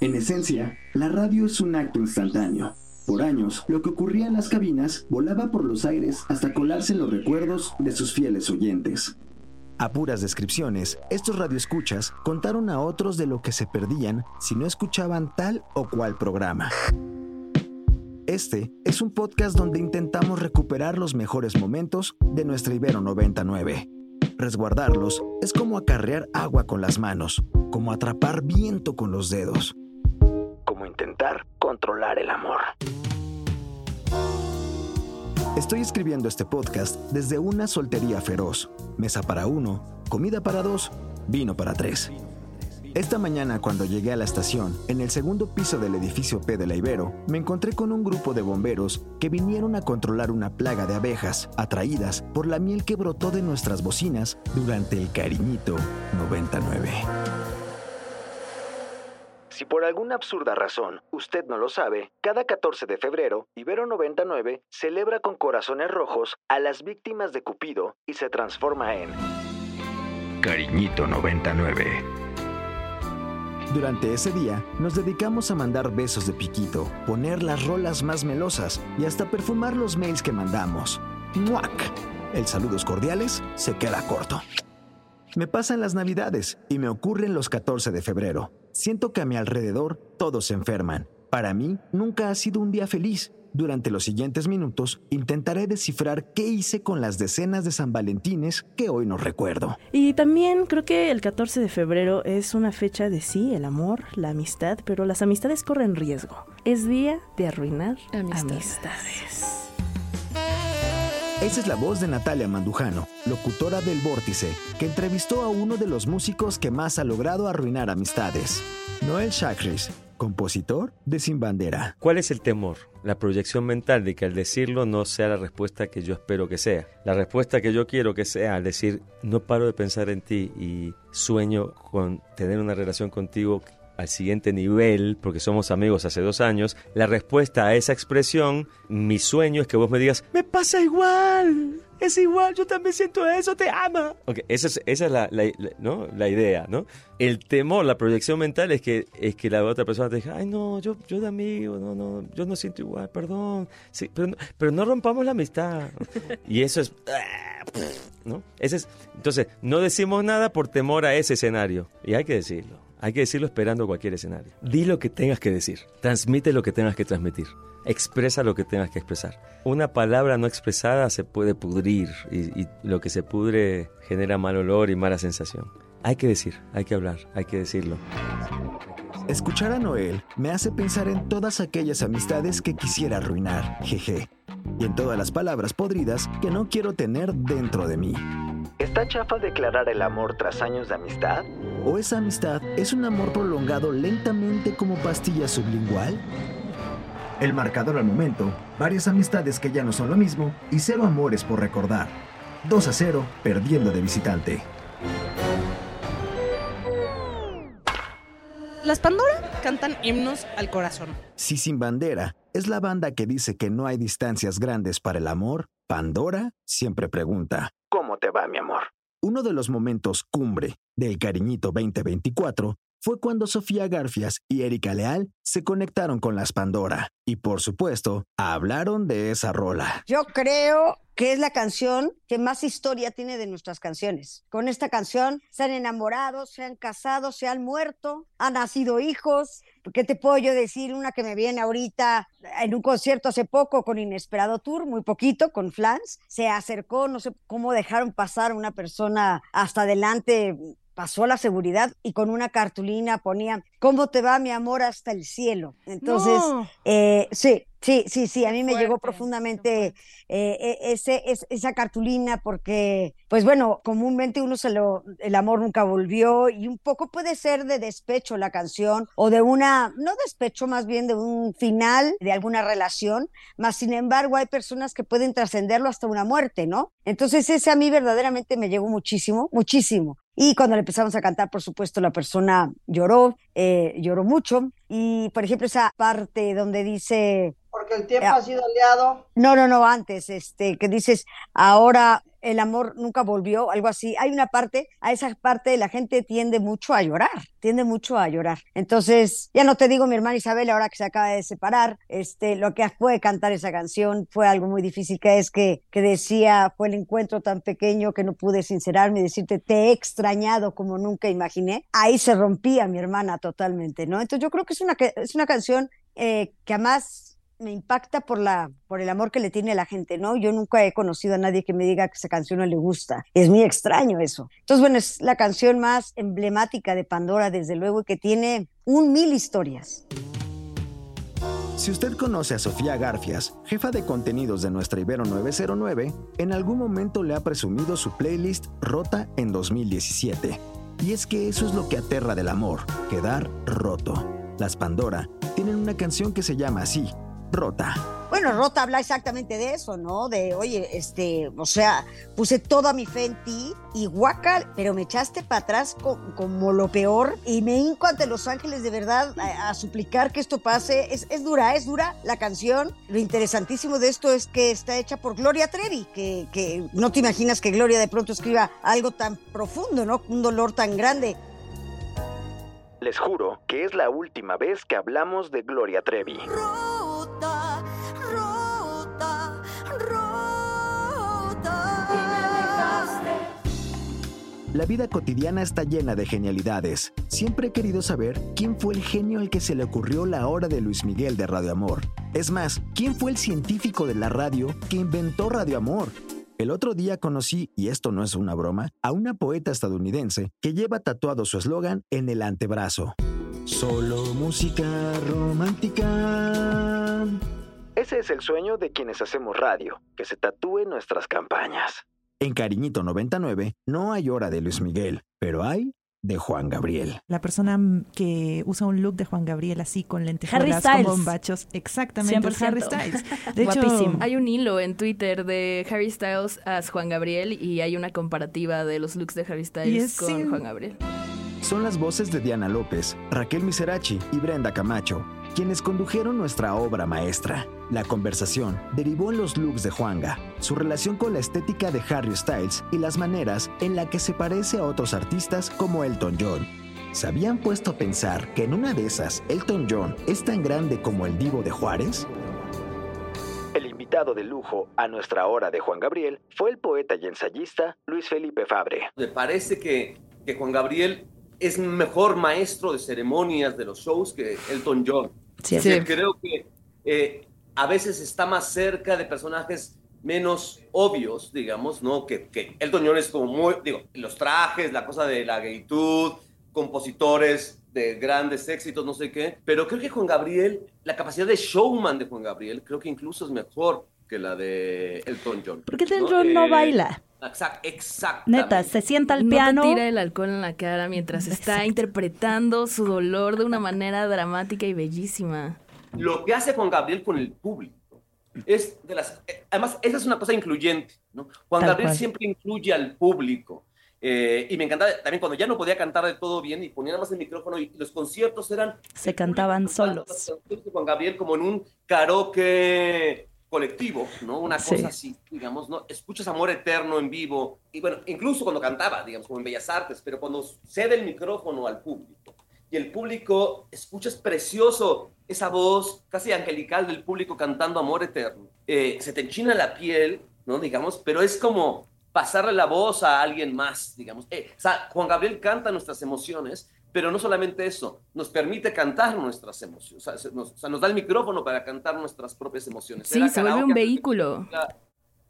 En esencia, la radio es un acto instantáneo. Por años, lo que ocurría en las cabinas volaba por los aires hasta colarse en los recuerdos de sus fieles oyentes. A puras descripciones, estos radioescuchas contaron a otros de lo que se perdían si no escuchaban tal o cual programa. Este es un podcast donde intentamos recuperar los mejores momentos de nuestra Ibero 99. Resguardarlos es como acarrear agua con las manos, como atrapar viento con los dedos controlar el amor. Estoy escribiendo este podcast desde una soltería feroz. Mesa para uno, comida para dos, vino para tres. Esta mañana cuando llegué a la estación, en el segundo piso del edificio P de la Ibero, me encontré con un grupo de bomberos que vinieron a controlar una plaga de abejas atraídas por la miel que brotó de nuestras bocinas durante el cariñito 99. Si por alguna absurda razón usted no lo sabe, cada 14 de febrero, Ibero 99 celebra con corazones rojos a las víctimas de Cupido y se transforma en Cariñito 99. Durante ese día, nos dedicamos a mandar besos de piquito, poner las rolas más melosas y hasta perfumar los mails que mandamos. ¡Muac! El saludos cordiales se queda corto. Me pasan las navidades y me ocurren los 14 de febrero. Siento que a mi alrededor todos se enferman. Para mí, nunca ha sido un día feliz. Durante los siguientes minutos intentaré descifrar qué hice con las decenas de San Valentines que hoy no recuerdo. Y también creo que el 14 de febrero es una fecha de sí, el amor, la amistad, pero las amistades corren riesgo. Es día de arruinar amistades. Esa es la voz de Natalia Mandujano, locutora del Vórtice, que entrevistó a uno de los músicos que más ha logrado arruinar amistades, Noel Shakris, compositor de Sin Bandera. ¿Cuál es el temor? La proyección mental de que al decirlo no sea la respuesta que yo espero que sea. La respuesta que yo quiero que sea al decir no paro de pensar en ti y sueño con tener una relación contigo al siguiente nivel, porque somos amigos hace dos años, la respuesta a esa expresión, mi sueño es que vos me digas, me pasa igual, es igual, yo también siento eso, te ama. Okay, esa es, esa es la, ¿no? la idea, ¿no? El temor, la proyección mental es que, es que la otra persona te diga, ay, no, yo, yo de amigo, no, no, yo no siento igual, perdón, sí, pero, no, pero no rompamos la amistad. y eso es... ¿no? Ese es, entonces, no decimos nada por temor a ese escenario, y hay que decirlo. Hay que decirlo esperando cualquier escenario. Di lo que tengas que decir. Transmite lo que tengas que transmitir. Expresa lo que tengas que expresar. Una palabra no expresada se puede pudrir y, lo que se pudre genera mal olor y mala sensación. Hay que decir, hay que hablar, hay que decirlo. Escuchar a Noel me hace pensar en todas aquellas amistades que quisiera arruinar, jeje, y en todas las palabras podridas que no quiero tener dentro de mí. ¿Está chafa declarar el amor tras años de amistad? ¿O esa amistad es un amor prolongado lentamente como pastilla sublingual? El marcador al momento, varias amistades que ya no son lo mismo y cero amores por recordar. 2 a 0, perdiendo de visitante. Las Pandora cantan himnos al corazón. Si Sin Bandera es la banda que dice que no hay distancias grandes para el amor, Pandora siempre pregunta, ¿Cómo te va, mi amor? Uno de los momentos cumbre del Cariñito 2024 fue cuando Sofía Garfias y Erika Leal se conectaron con las Pandora y por supuesto hablaron de esa rola. Yo creo que es la canción que más historia tiene de nuestras canciones. Con esta canción se han enamorado, se han casado, se han muerto, han nacido hijos. ¿Qué te puedo yo decir? Una que me viene ahorita en un concierto hace poco con Inesperado Tour, muy poquito, con Flans, se acercó, no sé cómo dejaron pasar una persona hasta adelante pasó a la seguridad y con una cartulina ponía, ¿cómo te va mi amor hasta el cielo? Entonces, eh, sí, Sí, sí, sí, a mí me llegó profundamente eh, e, ese, esa cartulina porque, pues bueno, comúnmente uno se lo, el amor nunca volvió y un poco puede ser de despecho la canción o de una, no despecho, más bien de un final de alguna relación, más sin embargo hay personas que pueden trascenderlo hasta una muerte, ¿no? Entonces ese a mí verdaderamente me llegó muchísimo, muchísimo. Y cuando le empezamos a cantar, por supuesto, la persona lloró, eh, lloró mucho. Y, por ejemplo, esa parte donde dice, porque el tiempo ha sido aliado. No, no, no, antes, este, que dices, ahora el amor nunca volvió, algo así. Hay una parte, a esa parte la gente tiende mucho a llorar, tiende mucho a llorar. Entonces, ya no te digo mi hermana Isabel, ahora que se acaba de separar, este, lo que fue cantar esa canción fue algo muy difícil, que es que, que decía, fue el encuentro tan pequeño que no pude sincerarme y decirte, te he extrañado como nunca imaginé. Ahí se rompía mi hermana totalmente, ¿no? Entonces yo creo que es una, es una canción eh, que además me impacta por la por el amor que le tiene la gente, ¿no? Yo nunca he conocido a nadie que me diga que esa canción no le gusta. Es muy extraño eso. Entonces, bueno, es la canción más emblemática de Pandora, desde luego, que tiene un mil historias. Si usted conoce a Sofía Garfias, jefa de contenidos de nuestra Ibero 909, en algún momento le ha presumido su playlist Rota en 2017. Y es que eso es lo que aterra del amor, quedar roto. Las Pandora tienen una canción que se llama así, Rota. Bueno, Rota habla exactamente de eso, ¿no? De, oye, este, o sea, puse toda mi fe en ti y guacal, pero me echaste para atrás como lo peor y me hinco ante Los Ángeles de verdad a, suplicar que esto pase. Es, es, dura, es dura la canción. Lo interesantísimo de esto es que está hecha por Gloria Trevi, que, que no te imaginas que Gloria de pronto escriba algo tan profundo, ¿no? Un dolor tan grande. Les juro que es la última vez que hablamos de Gloria Trevi. La vida cotidiana está llena de genialidades. Siempre he querido saber quién fue el genio al que se le ocurrió la hora de Luis Miguel de Radio Amor. Es más, quién fue el científico de la radio que inventó Radio Amor. El otro día conocí, y esto no es una broma, a una poeta estadounidense que lleva tatuado su eslogan en el antebrazo. Solo música romántica. Ese es el sueño de quienes hacemos radio, que se tatúen nuestras campañas. En Cariñito 99 no hay hora de Luis Miguel, pero hay de Juan Gabriel. La persona que usa un look de Juan Gabriel así con lentejuelas con bombachos. Exactamente, Harry Styles. De hecho, hay un hilo en Twitter de Harry Styles as Juan Gabriel y hay una comparativa de los looks de Harry Styles con Juan Gabriel. Son las voces de Diana López, Raquel Miserachi y Brenda Camacho quienes condujeron nuestra obra maestra. La conversación derivó en los looks de Juanga, su relación con la estética de Harry Styles y las maneras en la que se parece a otros artistas como Elton John. ¿Se habían puesto a pensar que en una de esas Elton John es tan grande como el divo de Juárez? El invitado de lujo a nuestra hora de Juan Gabriel fue el poeta y ensayista Luis Felipe Fabre. Me parece que, que Juan Gabriel es mejor maestro de ceremonias de los shows que Elton John. Sí, Creo que eh, a veces está más cerca de personajes menos obvios, digamos, ¿no? Que, que Elton John es como muy, digo, los trajes, la cosa de la gaitud, compositores de grandes éxitos, no sé qué, pero creo que Juan Gabriel, la capacidad de showman de Juan Gabriel, creo que incluso es mejor que la de Elton John. Porque Elton John no eh, baila. Exacto, Neta, se sienta al piano. No tira el alcohol en la cara mientras está interpretando su dolor de una manera dramática y bellísima. Lo que hace Juan Gabriel con el público es de las. Eh, además, esa es una cosa incluyente, ¿no? Juan Gabriel siempre incluye al público. Eh, y me encantaba también cuando ya no podía cantar de todo bien y ponía nada más el micrófono y los conciertos eran. Se cantaban solos. Juan Gabriel como en un karaoke colectivo, ¿no? Una cosa así, digamos, ¿no? Escuchas Amor Eterno en vivo, y bueno, incluso cuando cantaba, digamos, como en Bellas Artes, pero cuando cede el micrófono al público, y el público, escuchas precioso esa voz casi angelical del público cantando Amor Eterno, eh, se te enchina la piel, ¿no? Digamos, pero es como pasarle la voz a alguien más, digamos. Eh, o sea, Juan Gabriel canta nuestras emociones, pero no solamente eso, nos permite cantar nuestras emociones, o sea, nos, da el micrófono para cantar nuestras propias emociones. Sí, se vuelve un vehículo.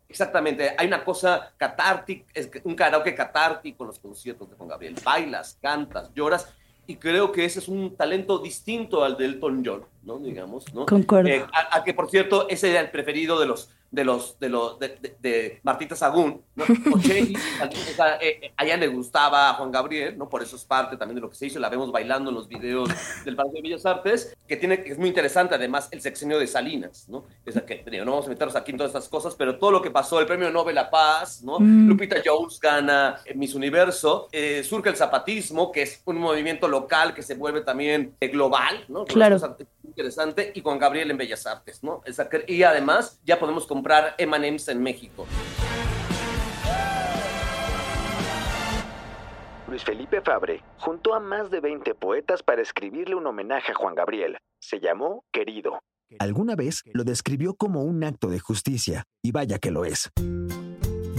Exactamente, hay una cosa catártica, un karaoke catártico en los conciertos de Juan Gabriel. Bailas, cantas, lloras, y creo que ese es un talento distinto al de Elton John, ¿no? Digamos, ¿no? Concuerdo. Eh, a, que, por cierto, ese era el preferido de los de los de los de, Martita Sagún, ¿no? a, ella le gustaba a Juan Gabriel, ¿no? Por eso es parte también de lo que se hizo, la vemos bailando en los videos del Palacio de Bellas Artes, que tiene que es muy interesante además el sexenio de Salinas, ¿no? Es que no vamos a meternos aquí en todas estas cosas, pero todo lo que pasó, el Premio Nobel La Paz, ¿no? Mm. Lupita Jones gana Miss Universo, eh, surge el zapatismo, que es un movimiento local que se vuelve también eh, global, ¿no? Claro interesante, y Juan Gabriel en Bellas Artes, ¿no? Y además ya podemos comprar M&M's en México. Luis Felipe Fabre juntó a más de 20 poetas para escribirle un homenaje a Juan Gabriel. Se llamó Querido. Alguna vez lo describió como un acto de justicia, y vaya que lo es.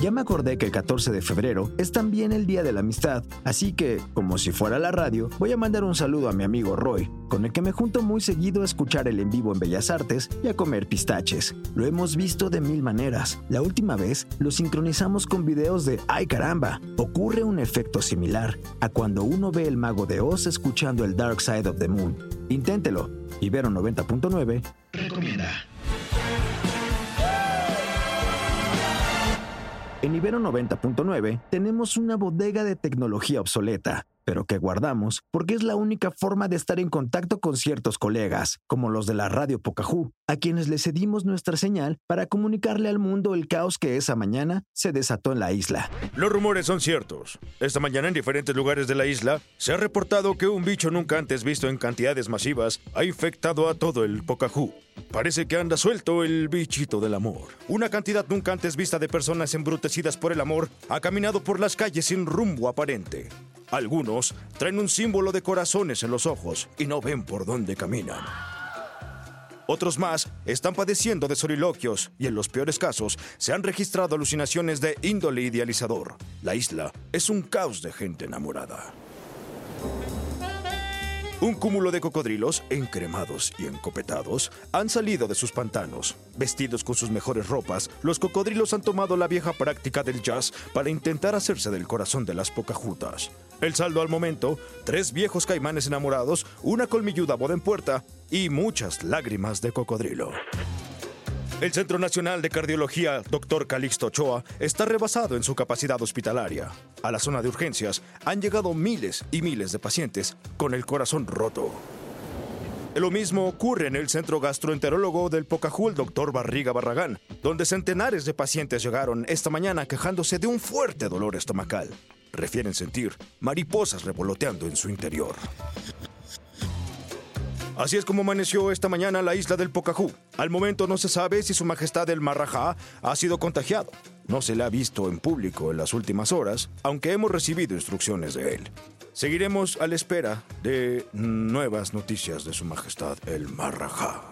Ya me acordé que el 14 de febrero es también el Día de la Amistad, así que, como si fuera la radio, voy a mandar un saludo a mi amigo Roy, con el que me junto muy seguido a escuchar el en vivo en Bellas Artes y a comer pistaches. Lo hemos visto de mil maneras. La última vez lo sincronizamos con videos de ¡Ay caramba! Ocurre un efecto similar a cuando uno ve el mago de Oz escuchando el Dark Side of the Moon. Inténtelo. Ibero 90.9 recomienda. En Ibero 90.9 tenemos una bodega de tecnología obsoleta, pero que guardamos porque es la única forma de estar en contacto con ciertos colegas, como los de la radio Pocahú, a quienes le cedimos nuestra señal para comunicarle al mundo el caos que esa mañana se desató en la isla. Los rumores son ciertos. Esta mañana en diferentes lugares de la isla se ha reportado que un bicho nunca antes visto en cantidades masivas ha infectado a todo el Pocahú. Parece que anda suelto el bichito del amor. Una cantidad nunca antes vista de personas embrutecidas por el amor ha caminado por las calles sin rumbo aparente. Algunos traen un símbolo de corazones en los ojos y no ven por dónde caminan. Otros más están padeciendo de soliloquios y en los peores casos se han registrado alucinaciones de índole idealizador. La isla es un caos de gente enamorada. Un cúmulo de cocodrilos, encremados y encopetados, han salido de sus pantanos. Vestidos con sus mejores ropas, los cocodrilos han tomado la vieja práctica del jazz para intentar hacerse del corazón de las pocajutas. El saldo al momento, tres viejos caimanes enamorados, una colmilluda boda en puerta y muchas lágrimas de cocodrilo. El Centro Nacional de Cardiología, Dr. Calixto Ochoa, está rebasado en su capacidad hospitalaria. A la zona de urgencias han llegado miles y miles de pacientes con el corazón roto. Lo mismo ocurre en el Centro Gastroenterólogo del Pocahú, el Dr. Barriga Barragán, donde centenares de pacientes llegaron esta mañana quejándose de un fuerte dolor estomacal. Refieren sentir mariposas revoloteando en su interior. Así es como amaneció esta mañana la isla del Pocahú. Al momento no se sabe si su majestad el Marrajá ha sido contagiado. No se le ha visto en público en las últimas horas, aunque hemos recibido instrucciones de él. Seguiremos a la espera de nuevas noticias de su majestad el Marrajá.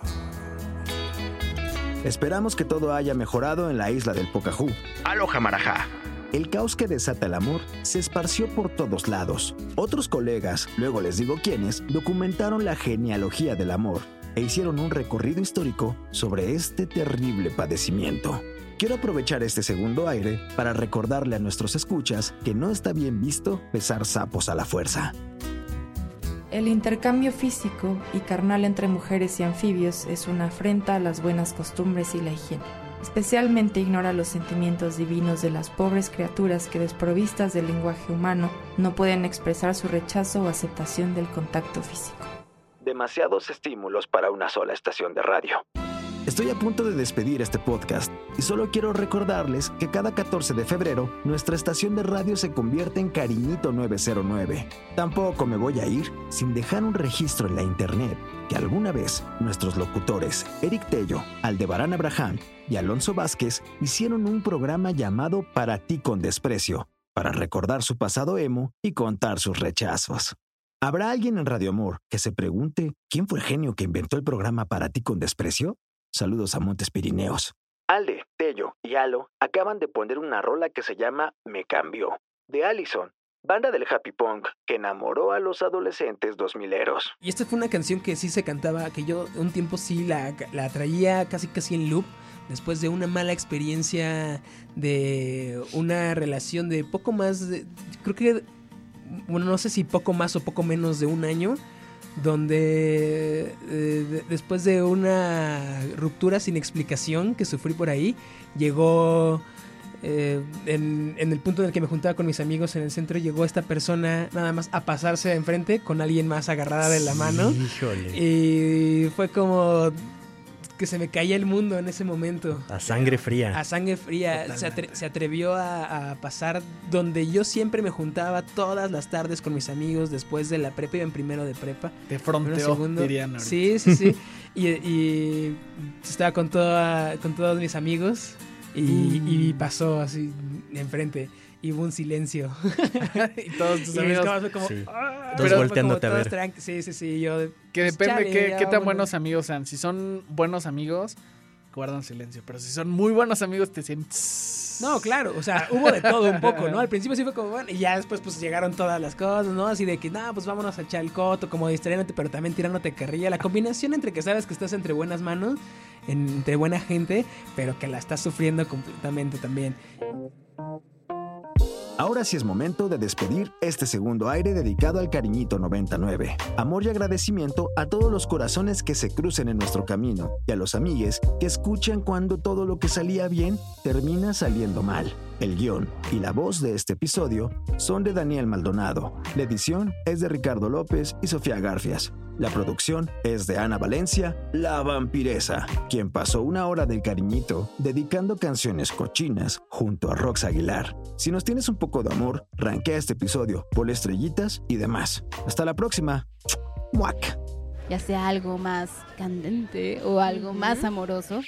Esperamos que todo haya mejorado en la isla del Pocahú. Aloha Marajá. El caos que desata el amor se esparció por todos lados. Otros colegas, luego les digo quiénes, documentaron la genealogía del amor e hicieron un recorrido histórico sobre este terrible padecimiento. Quiero aprovechar este segundo aire para recordarle a nuestros escuchas que no está bien visto besar sapos a la fuerza. El intercambio físico y carnal entre mujeres y anfibios es una afrenta a las buenas costumbres y la higiene. Especialmente ignora los sentimientos divinos de las pobres criaturas que desprovistas del lenguaje humano no pueden expresar su rechazo o aceptación del contacto físico. Demasiados estímulos para una sola estación de radio. Estoy a punto de despedir este podcast y solo quiero recordarles que cada 14 de febrero nuestra estación de radio se convierte en Cariñito 909. Tampoco me voy a ir sin dejar un registro en la internet que alguna vez nuestros locutores Eric Tello, Aldebarán Abraham y Alonso Vázquez hicieron un programa llamado Para ti con desprecio, para recordar su pasado emo y contar sus rechazos. ¿Habrá alguien en Radio Amor que se pregunte quién fue el genio que inventó el programa Para ti con desprecio? Saludos a Montes Pirineos. Alde, Tello y Alo acaban de poner una rola que se llama Me Cambió, de Allison, banda del happy punk que enamoró a los adolescentes dos mileros. Y esta fue una canción que sí se cantaba, que yo un tiempo sí la, la traía casi casi en loop después de una mala experiencia de una relación de poco más, de, creo que, bueno, no sé si poco más o poco menos de un año, donde eh, después de una ruptura sin explicación que sufrí por ahí, llegó eh, en, el punto en el que me juntaba con mis amigos en el centro, llegó esta persona nada más a pasarse enfrente con alguien más agarrada de la mano. Y fue como que se me caía el mundo en ese momento. A sangre fría. A sangre fría. Se, atrevió a, pasar donde yo siempre me juntaba todas las tardes con mis amigos después de la prepa, y en primero de prepa. De fronteó, dirían Sí, sí, sí. y, estaba con, toda, con todos mis amigos y, mm. pasó así enfrente y hubo un silencio. y todos tus amigos como, sí. Ah", todos volteándote a ver. Sí, sí, sí, yo... Que depende qué, qué tan buenos amigos sean. Si son buenos amigos, guardan silencio. Pero si son muy buenos amigos, te sienten... No, claro, o sea, hubo de todo un poco, ¿no? Al principio sí fue como, bueno, y ya después pues llegaron todas las cosas, ¿no? Así de que, no, pues vámonos a echar el coto, como distrayéndote, pero también tirándote carrilla. La combinación entre que sabes que estás entre buenas manos, entre buena gente, pero que la estás sufriendo completamente también. Ahora sí es momento de despedir este segundo aire dedicado al cariñito 99. Amor y agradecimiento a todos los corazones que se crucen en nuestro camino y a los amigues que escuchan cuando todo lo que salía bien termina saliendo mal. El guion y la voz de este episodio son de Daniel Maldonado. La edición es de Ricardo López y Sofía Garfias. La producción es de Ana Valencia, la vampiresa, quien pasó una hora del cariñito dedicando canciones cochinas junto a Rox Aguilar. Si nos tienes un poco de amor, ranquea este episodio, por estrellitas y demás. Hasta la próxima. ¡Muac! Ya sea algo más candente o algo más amoroso,